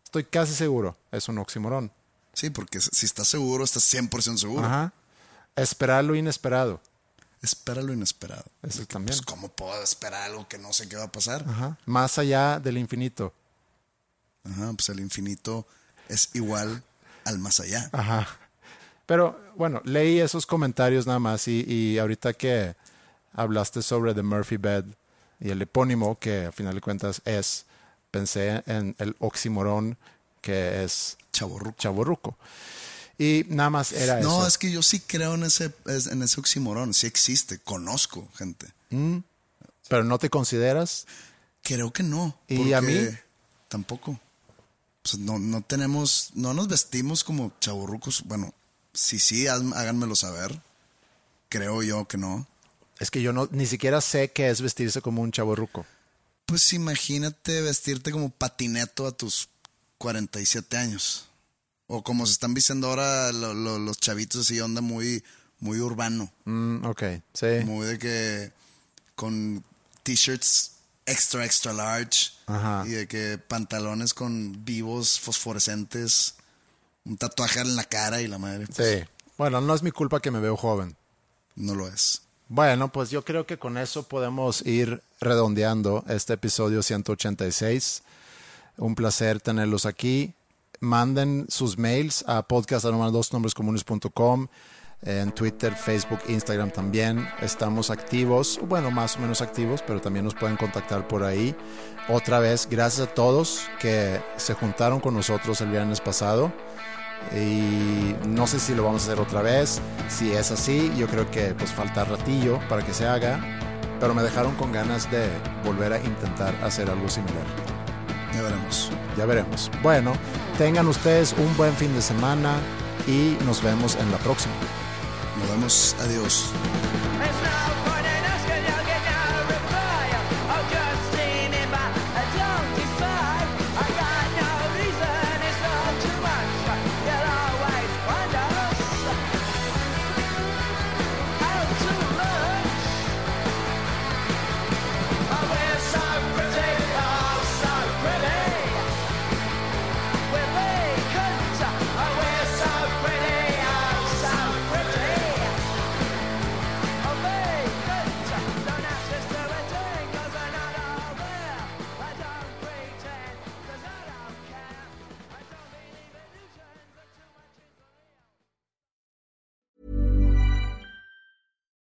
Estoy casi seguro. Es un oximorón. Sí, porque si estás seguro, estás 100% seguro. Ajá. Esperar lo inesperado. Espera lo inesperado. Eso también. Pues, ¿cómo puedo esperar algo que no sé qué va a pasar? Ajá. Más allá del infinito. Ajá, pues el infinito es igual al más allá. Ajá. Pero bueno, leí esos comentarios nada más y, y ahorita que hablaste sobre The Murphy Bed y el epónimo, que a final de cuentas es, pensé en el oximorón que es chaborruco. chaborruco. Y nada más era eso. No, es que yo sí creo en ese, en ese oximorón, sí existe, conozco gente. Mm. Pero no te consideras. Creo que no. ¿Y a mí? Tampoco. Pues, no, no tenemos, no nos vestimos como chaburrucos. Bueno, si sí, háganmelo saber. Creo yo que no. Es que yo no, ni siquiera sé qué es vestirse como un chaburruco. Pues imagínate vestirte como patineto a tus 47 años. O como se están vistiendo ahora los chavitos así, onda muy, muy urbano. Mm, ok, sí. Muy de que con t-shirts extra, extra large. Y de que pantalones con vivos fosforescentes, un tatuaje en la cara y la madre. Pues, sí. Bueno, no es mi culpa que me veo joven. No lo es. Bueno, pues yo creo que con eso podemos ir redondeando este episodio 186. Un placer tenerlos aquí. Manden sus mails a podcast.com en Twitter, Facebook, Instagram también. Estamos activos, bueno, más o menos activos, pero también nos pueden contactar por ahí. Otra vez, gracias a todos que se juntaron con nosotros el viernes pasado. Y no sé si lo vamos a hacer otra vez. Si es así, yo creo que pues falta ratillo para que se haga. Pero me dejaron con ganas de volver a intentar hacer algo similar. Ya veremos. Ya veremos. Bueno, tengan ustedes un buen fin de semana y nos vemos en la próxima. Nos vemos. Adiós.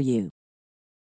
for you.